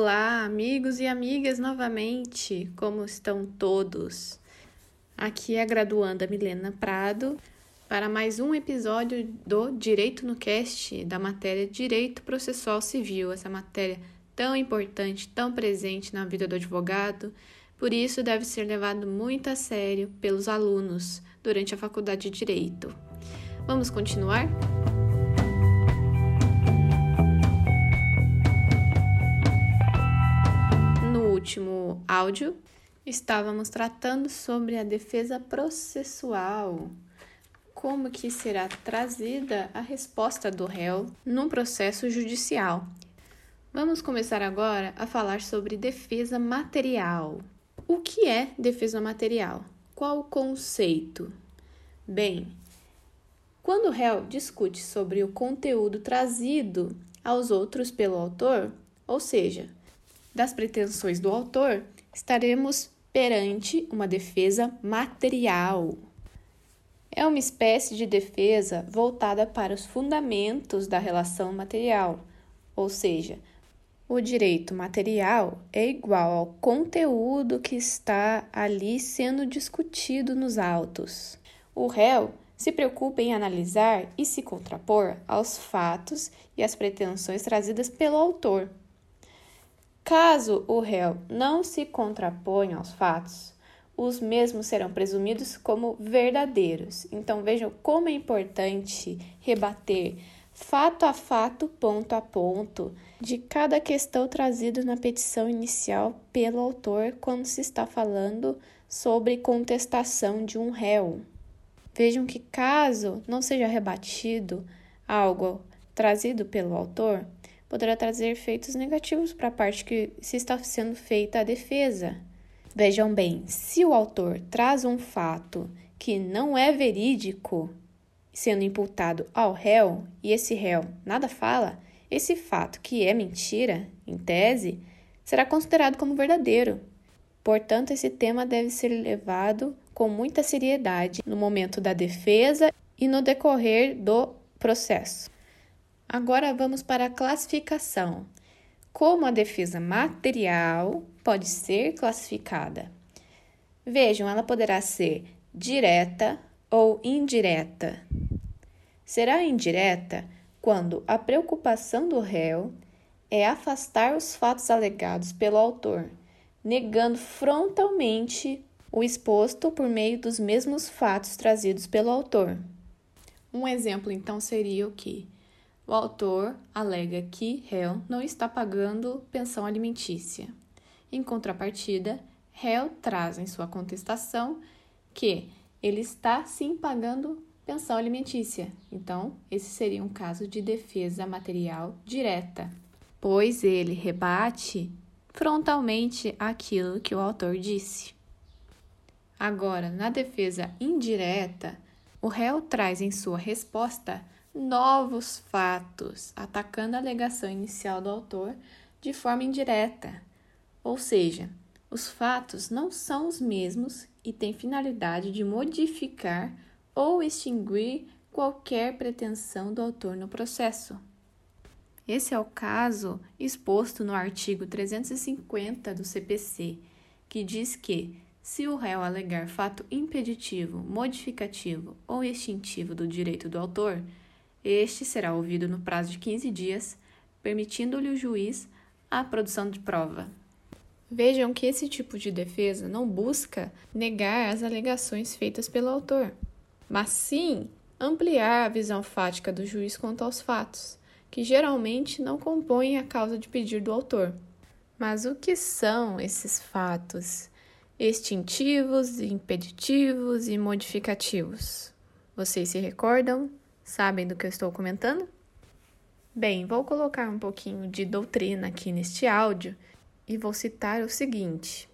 Olá, amigos e amigas novamente. Como estão todos? Aqui é a graduanda Milena Prado para mais um episódio do Direito no Cast da matéria Direito Processual Civil, essa matéria tão importante, tão presente na vida do advogado, por isso deve ser levado muito a sério pelos alunos durante a faculdade de Direito. Vamos continuar? Último áudio, estávamos tratando sobre a defesa processual, como que será trazida a resposta do réu num processo judicial. Vamos começar agora a falar sobre defesa material. O que é defesa material? Qual o conceito? Bem, quando o réu discute sobre o conteúdo trazido aos outros pelo autor, ou seja, das pretensões do autor, estaremos perante uma defesa material. É uma espécie de defesa voltada para os fundamentos da relação material, ou seja, o direito material é igual ao conteúdo que está ali sendo discutido nos autos. O réu se preocupa em analisar e se contrapor aos fatos e às pretensões trazidas pelo autor. Caso o réu não se contraponha aos fatos, os mesmos serão presumidos como verdadeiros. Então vejam como é importante rebater fato a fato, ponto a ponto, de cada questão trazida na petição inicial pelo autor quando se está falando sobre contestação de um réu. Vejam que caso não seja rebatido algo trazido pelo autor, poderá trazer efeitos negativos para a parte que se está sendo feita a defesa. Vejam bem, se o autor traz um fato que não é verídico, sendo imputado ao réu, e esse réu nada fala, esse fato que é mentira, em tese, será considerado como verdadeiro. Portanto, esse tema deve ser levado com muita seriedade no momento da defesa e no decorrer do processo. Agora vamos para a classificação. Como a defesa material pode ser classificada? Vejam, ela poderá ser direta ou indireta. Será indireta quando a preocupação do réu é afastar os fatos alegados pelo autor, negando frontalmente o exposto por meio dos mesmos fatos trazidos pelo autor. Um exemplo então seria o que? O autor alega que réu não está pagando pensão alimentícia. Em contrapartida, réu traz em sua contestação que ele está sim pagando pensão alimentícia. Então, esse seria um caso de defesa material direta, pois ele rebate frontalmente aquilo que o autor disse. Agora, na defesa indireta, o réu traz em sua resposta novos fatos, atacando a alegação inicial do autor de forma indireta. Ou seja, os fatos não são os mesmos e têm finalidade de modificar ou extinguir qualquer pretensão do autor no processo. Esse é o caso exposto no artigo 350 do CPC, que diz que, se o réu alegar fato impeditivo, modificativo ou extintivo do direito do autor, este será ouvido no prazo de 15 dias, permitindo-lhe o juiz a produção de prova. Vejam que esse tipo de defesa não busca negar as alegações feitas pelo autor, mas sim ampliar a visão fática do juiz quanto aos fatos, que geralmente não compõem a causa de pedir do autor. Mas o que são esses fatos extintivos, impeditivos e modificativos? Vocês se recordam? Sabem do que eu estou comentando? Bem, vou colocar um pouquinho de doutrina aqui neste áudio e vou citar o seguinte.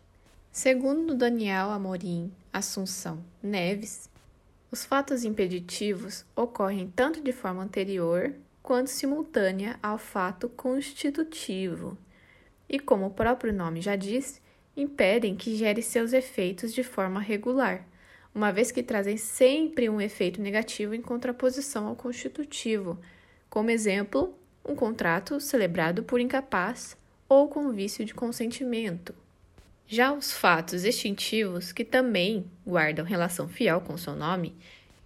Segundo Daniel Amorim Assunção Neves, os fatos impeditivos ocorrem tanto de forma anterior quanto simultânea ao fato constitutivo, e, como o próprio nome já diz, impedem que gere seus efeitos de forma regular, uma vez que trazem sempre um efeito negativo em contraposição ao constitutivo, como exemplo, um contrato celebrado por incapaz ou com vício de consentimento. Já os fatos extintivos, que também guardam relação fiel com seu nome,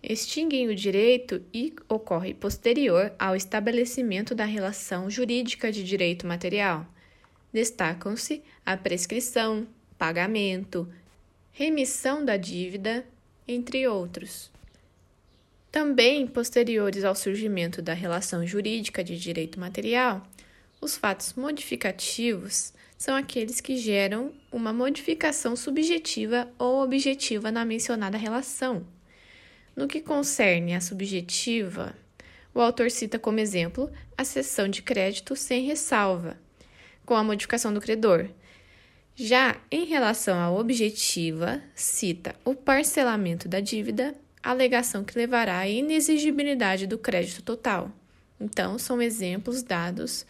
extinguem o direito e ocorre posterior ao estabelecimento da relação jurídica de direito material. Destacam-se a prescrição, pagamento, remissão da dívida, entre outros. Também posteriores ao surgimento da relação jurídica de direito material, os fatos modificativos são aqueles que geram uma modificação subjetiva ou objetiva na mencionada relação. No que concerne a subjetiva, o autor cita como exemplo a cessão de crédito sem ressalva, com a modificação do credor. Já em relação à objetiva, cita o parcelamento da dívida, alegação que levará à inexigibilidade do crédito total. Então, são exemplos dados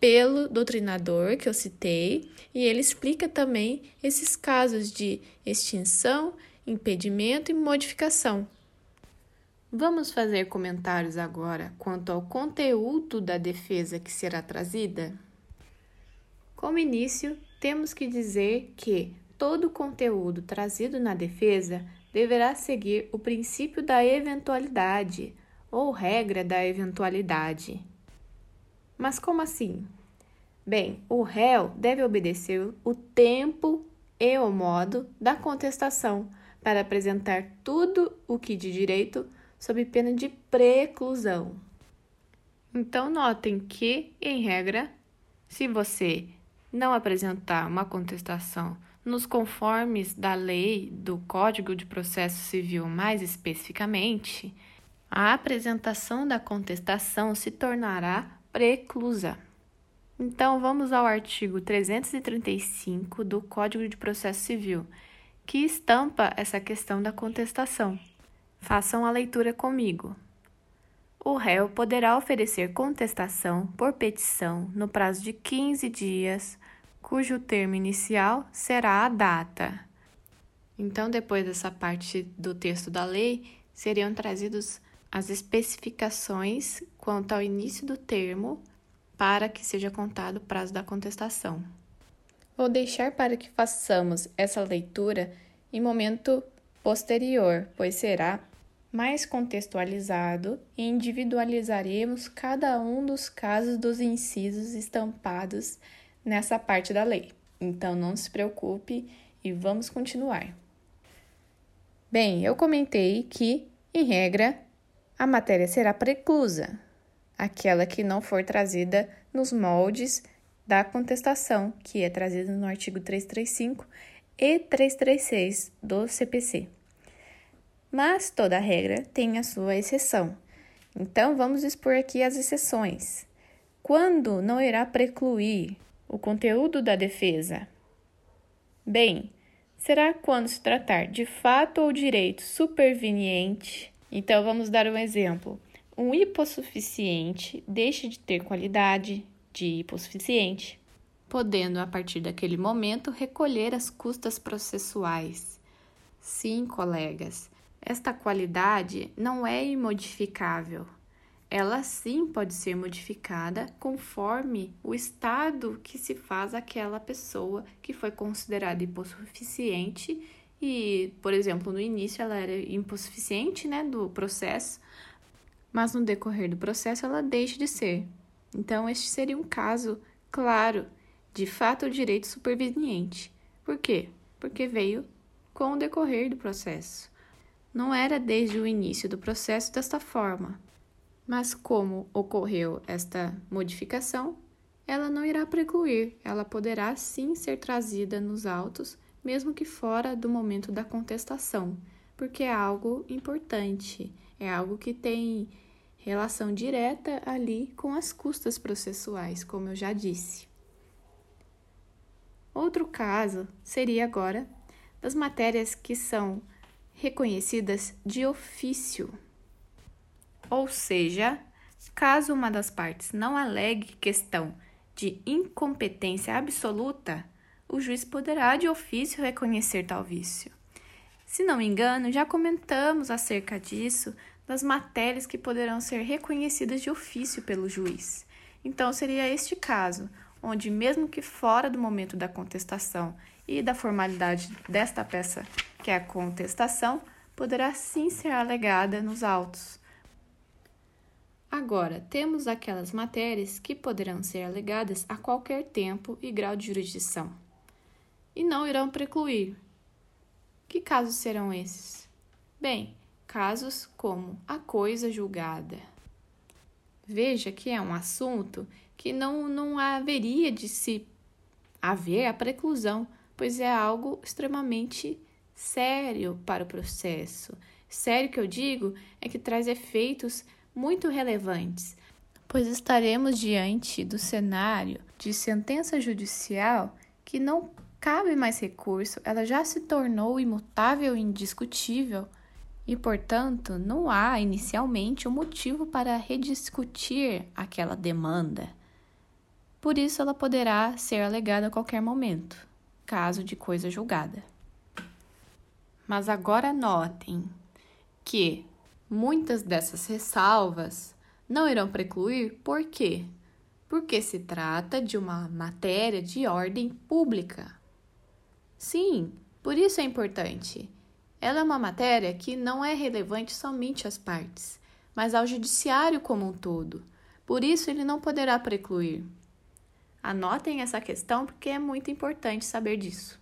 pelo doutrinador que eu citei, e ele explica também esses casos de extinção, impedimento e modificação. Vamos fazer comentários agora quanto ao conteúdo da defesa que será trazida? Como início, temos que dizer que todo conteúdo trazido na defesa deverá seguir o princípio da eventualidade ou regra da eventualidade. Mas como assim? Bem, o réu deve obedecer o tempo e o modo da contestação para apresentar tudo o que de direito sob pena de preclusão. Então, notem que, em regra, se você não apresentar uma contestação nos conformes da lei do Código de Processo Civil mais especificamente, a apresentação da contestação se tornará preclusa. Então, vamos ao artigo 335 do Código de Processo Civil, que estampa essa questão da contestação. Façam a leitura comigo. O réu poderá oferecer contestação por petição no prazo de 15 dias, cujo termo inicial será a data. Então, depois dessa parte do texto da lei, seriam trazidos as especificações quanto ao início do termo para que seja contado o prazo da contestação. Vou deixar para que façamos essa leitura em momento posterior, pois será mais contextualizado e individualizaremos cada um dos casos dos incisos estampados nessa parte da lei. Então não se preocupe e vamos continuar. Bem, eu comentei que, em regra, a matéria será preclusa, aquela que não for trazida nos moldes da contestação, que é trazida no artigo 335 e 336 do CPC. Mas toda regra tem a sua exceção. Então, vamos expor aqui as exceções. Quando não irá precluir o conteúdo da defesa? Bem, será quando se tratar de fato ou direito superveniente. Então, vamos dar um exemplo. Um hipossuficiente deixa de ter qualidade de hipossuficiente, podendo, a partir daquele momento, recolher as custas processuais. Sim, colegas, esta qualidade não é imodificável. Ela sim pode ser modificada conforme o estado que se faz aquela pessoa que foi considerada hipossuficiente e, por exemplo, no início ela era hipossuficiente, né, do processo, mas no decorrer do processo ela deixa de ser. Então, este seria um caso claro de fato direito superveniente. Por quê? Porque veio com o decorrer do processo. Não era desde o início do processo desta forma, mas como ocorreu esta modificação, ela não irá precluir, ela poderá sim ser trazida nos autos, mesmo que fora do momento da contestação, porque é algo importante, é algo que tem relação direta ali com as custas processuais, como eu já disse. Outro caso seria agora das matérias que são reconhecidas de ofício. Ou seja, caso uma das partes não alegue questão de incompetência absoluta, o juiz poderá de ofício reconhecer tal vício. Se não me engano, já comentamos acerca disso das matérias que poderão ser reconhecidas de ofício pelo juiz. Então, seria este caso: onde, mesmo que fora do momento da contestação e da formalidade desta peça, que é a contestação, poderá sim ser alegada nos autos. Agora, temos aquelas matérias que poderão ser alegadas a qualquer tempo e grau de jurisdição, e não irão precluir. Que casos serão esses? Bem, casos como a coisa julgada. Veja que é um assunto que não, não haveria de se haver a preclusão, pois é algo extremamente sério para o processo. Sério que eu digo é que traz efeitos muito relevantes, pois estaremos diante do cenário de sentença judicial que não cabe mais recurso, ela já se tornou imutável e indiscutível e, portanto, não há inicialmente um motivo para rediscutir aquela demanda. Por isso, ela poderá ser alegada a qualquer momento, caso de coisa julgada. Mas agora notem que muitas dessas ressalvas não irão precluir, por quê? Porque se trata de uma matéria de ordem pública. Sim, por isso é importante. Ela é uma matéria que não é relevante somente às partes, mas ao judiciário como um todo. Por isso, ele não poderá precluir. Anotem essa questão porque é muito importante saber disso.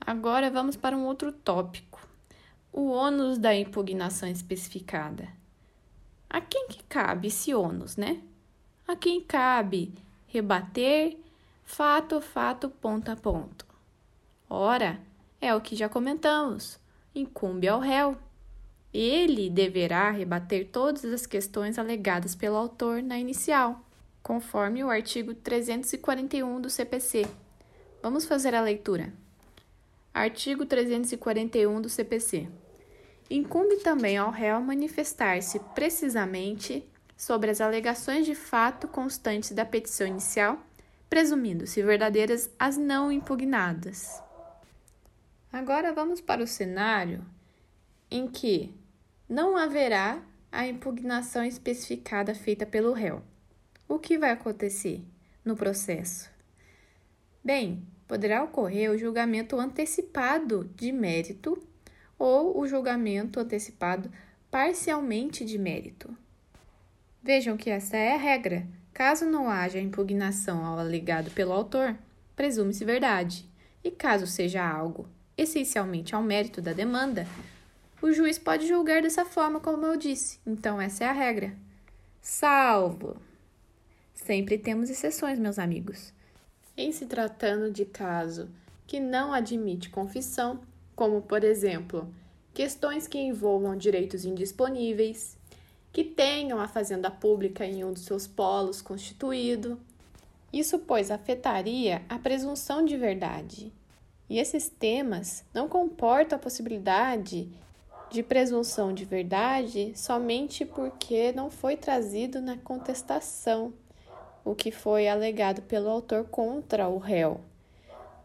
Agora vamos para um outro tópico: o ônus da impugnação especificada. A quem que cabe esse ônus, né? A quem cabe rebater fato, fato, ponto a ponto. Ora, é o que já comentamos. Incumbe ao réu. Ele deverá rebater todas as questões alegadas pelo autor na inicial, conforme o artigo 341 do CPC. Vamos fazer a leitura. Artigo 341 do CPC. Incumbe também ao réu manifestar-se precisamente sobre as alegações de fato constantes da petição inicial, presumindo-se verdadeiras as não impugnadas. Agora vamos para o cenário em que não haverá a impugnação especificada feita pelo réu. O que vai acontecer no processo? Bem, poderá ocorrer o julgamento antecipado de mérito ou o julgamento antecipado parcialmente de mérito. Vejam que essa é a regra. Caso não haja impugnação ao alegado pelo autor, presume-se verdade. E caso seja algo essencialmente ao mérito da demanda, o juiz pode julgar dessa forma, como eu disse. Então, essa é a regra. Salvo. Sempre temos exceções, meus amigos. Em se tratando de caso que não admite confissão, como, por exemplo, questões que envolvam direitos indisponíveis, que tenham a fazenda pública em um dos seus polos constituído. Isso, pois, afetaria a presunção de verdade e esses temas não comportam a possibilidade de presunção de verdade somente porque não foi trazido na contestação o que foi alegado pelo autor contra o réu.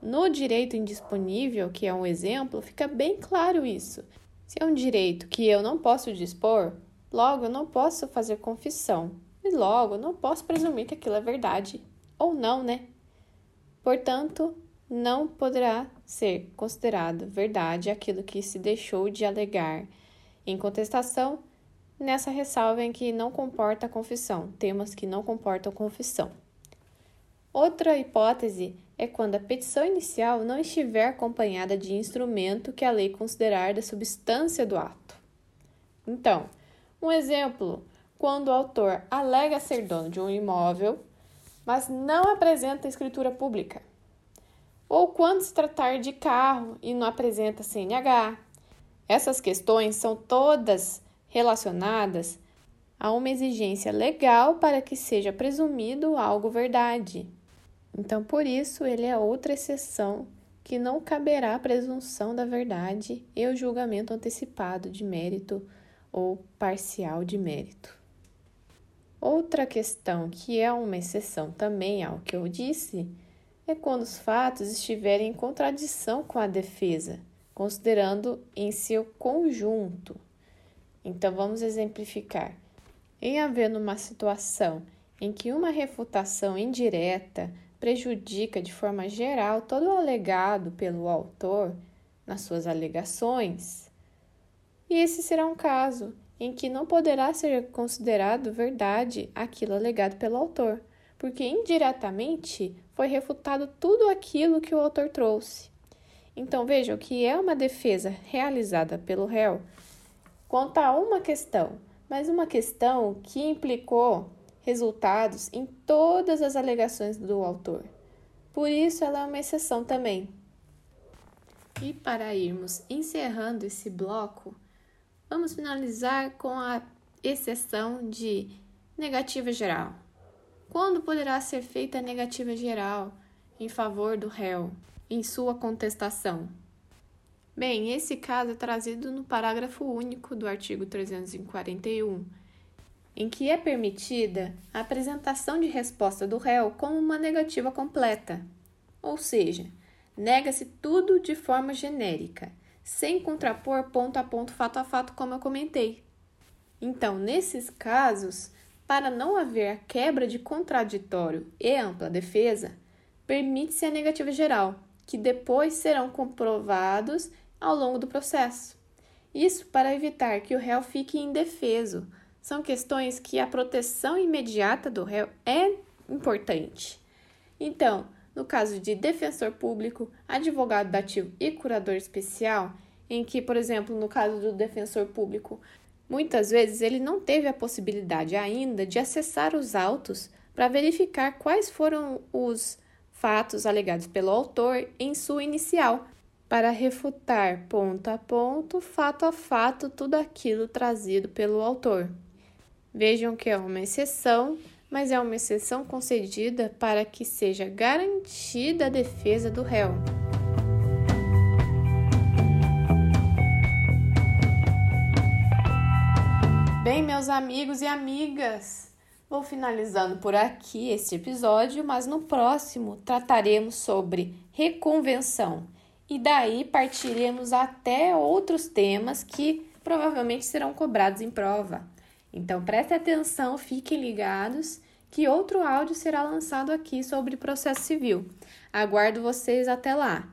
No direito indisponível, que é um exemplo, fica bem claro isso. Se é um direito que eu não posso dispor, logo eu não posso fazer confissão, e logo eu não posso presumir que aquilo é verdade ou não, né? Portanto, não poderá ser considerado verdade aquilo que se deixou de alegar em contestação, nessa ressalva em que não comporta confissão, temas que não comportam confissão. Outra hipótese é quando a petição inicial não estiver acompanhada de instrumento que a lei considerar da substância do ato. Então, um exemplo, quando o autor alega ser dono de um imóvel, mas não apresenta escritura pública ou quando se tratar de carro e não apresenta CNH. Essas questões são todas relacionadas a uma exigência legal para que seja presumido algo verdade. Então, por isso, ele é outra exceção que não caberá a presunção da verdade e o julgamento antecipado de mérito ou parcial de mérito. Outra questão que é uma exceção também ao que eu disse é quando os fatos estiverem em contradição com a defesa, considerando em seu conjunto. Então, vamos exemplificar. Em havendo uma situação em que uma refutação indireta prejudica de forma geral todo o alegado pelo autor nas suas alegações, e esse será um caso em que não poderá ser considerado verdade aquilo alegado pelo autor, porque indiretamente foi refutado tudo aquilo que o autor trouxe. Então vejam que é uma defesa realizada pelo réu quanto a uma questão, mas uma questão que implicou resultados em todas as alegações do autor. Por isso, ela é uma exceção também. E para irmos encerrando esse bloco, vamos finalizar com a exceção de negativa geral. Quando poderá ser feita a negativa geral em favor do réu em sua contestação? Bem, esse caso é trazido no parágrafo único do artigo 341 em que é permitida a apresentação de resposta do réu como uma negativa completa, ou seja, nega-se tudo de forma genérica, sem contrapor ponto a ponto, fato a fato, como eu comentei. Então, nesses casos, para não haver a quebra de contraditório e ampla defesa, permite-se a negativa geral, que depois serão comprovados ao longo do processo. Isso para evitar que o réu fique indefeso são questões que a proteção imediata do réu é importante. Então, no caso de defensor público, advogado dativo e curador especial, em que, por exemplo, no caso do defensor público, muitas vezes ele não teve a possibilidade ainda de acessar os autos para verificar quais foram os fatos alegados pelo autor em sua inicial, para refutar ponto a ponto, fato a fato, tudo aquilo trazido pelo autor. Vejam que é uma exceção, mas é uma exceção concedida para que seja garantida a defesa do réu. Bem, meus amigos e amigas, vou finalizando por aqui este episódio, mas no próximo trataremos sobre reconvenção e daí partiremos até outros temas que provavelmente serão cobrados em prova. Então preste atenção, fiquem ligados que outro áudio será lançado aqui sobre processo civil. Aguardo vocês até lá.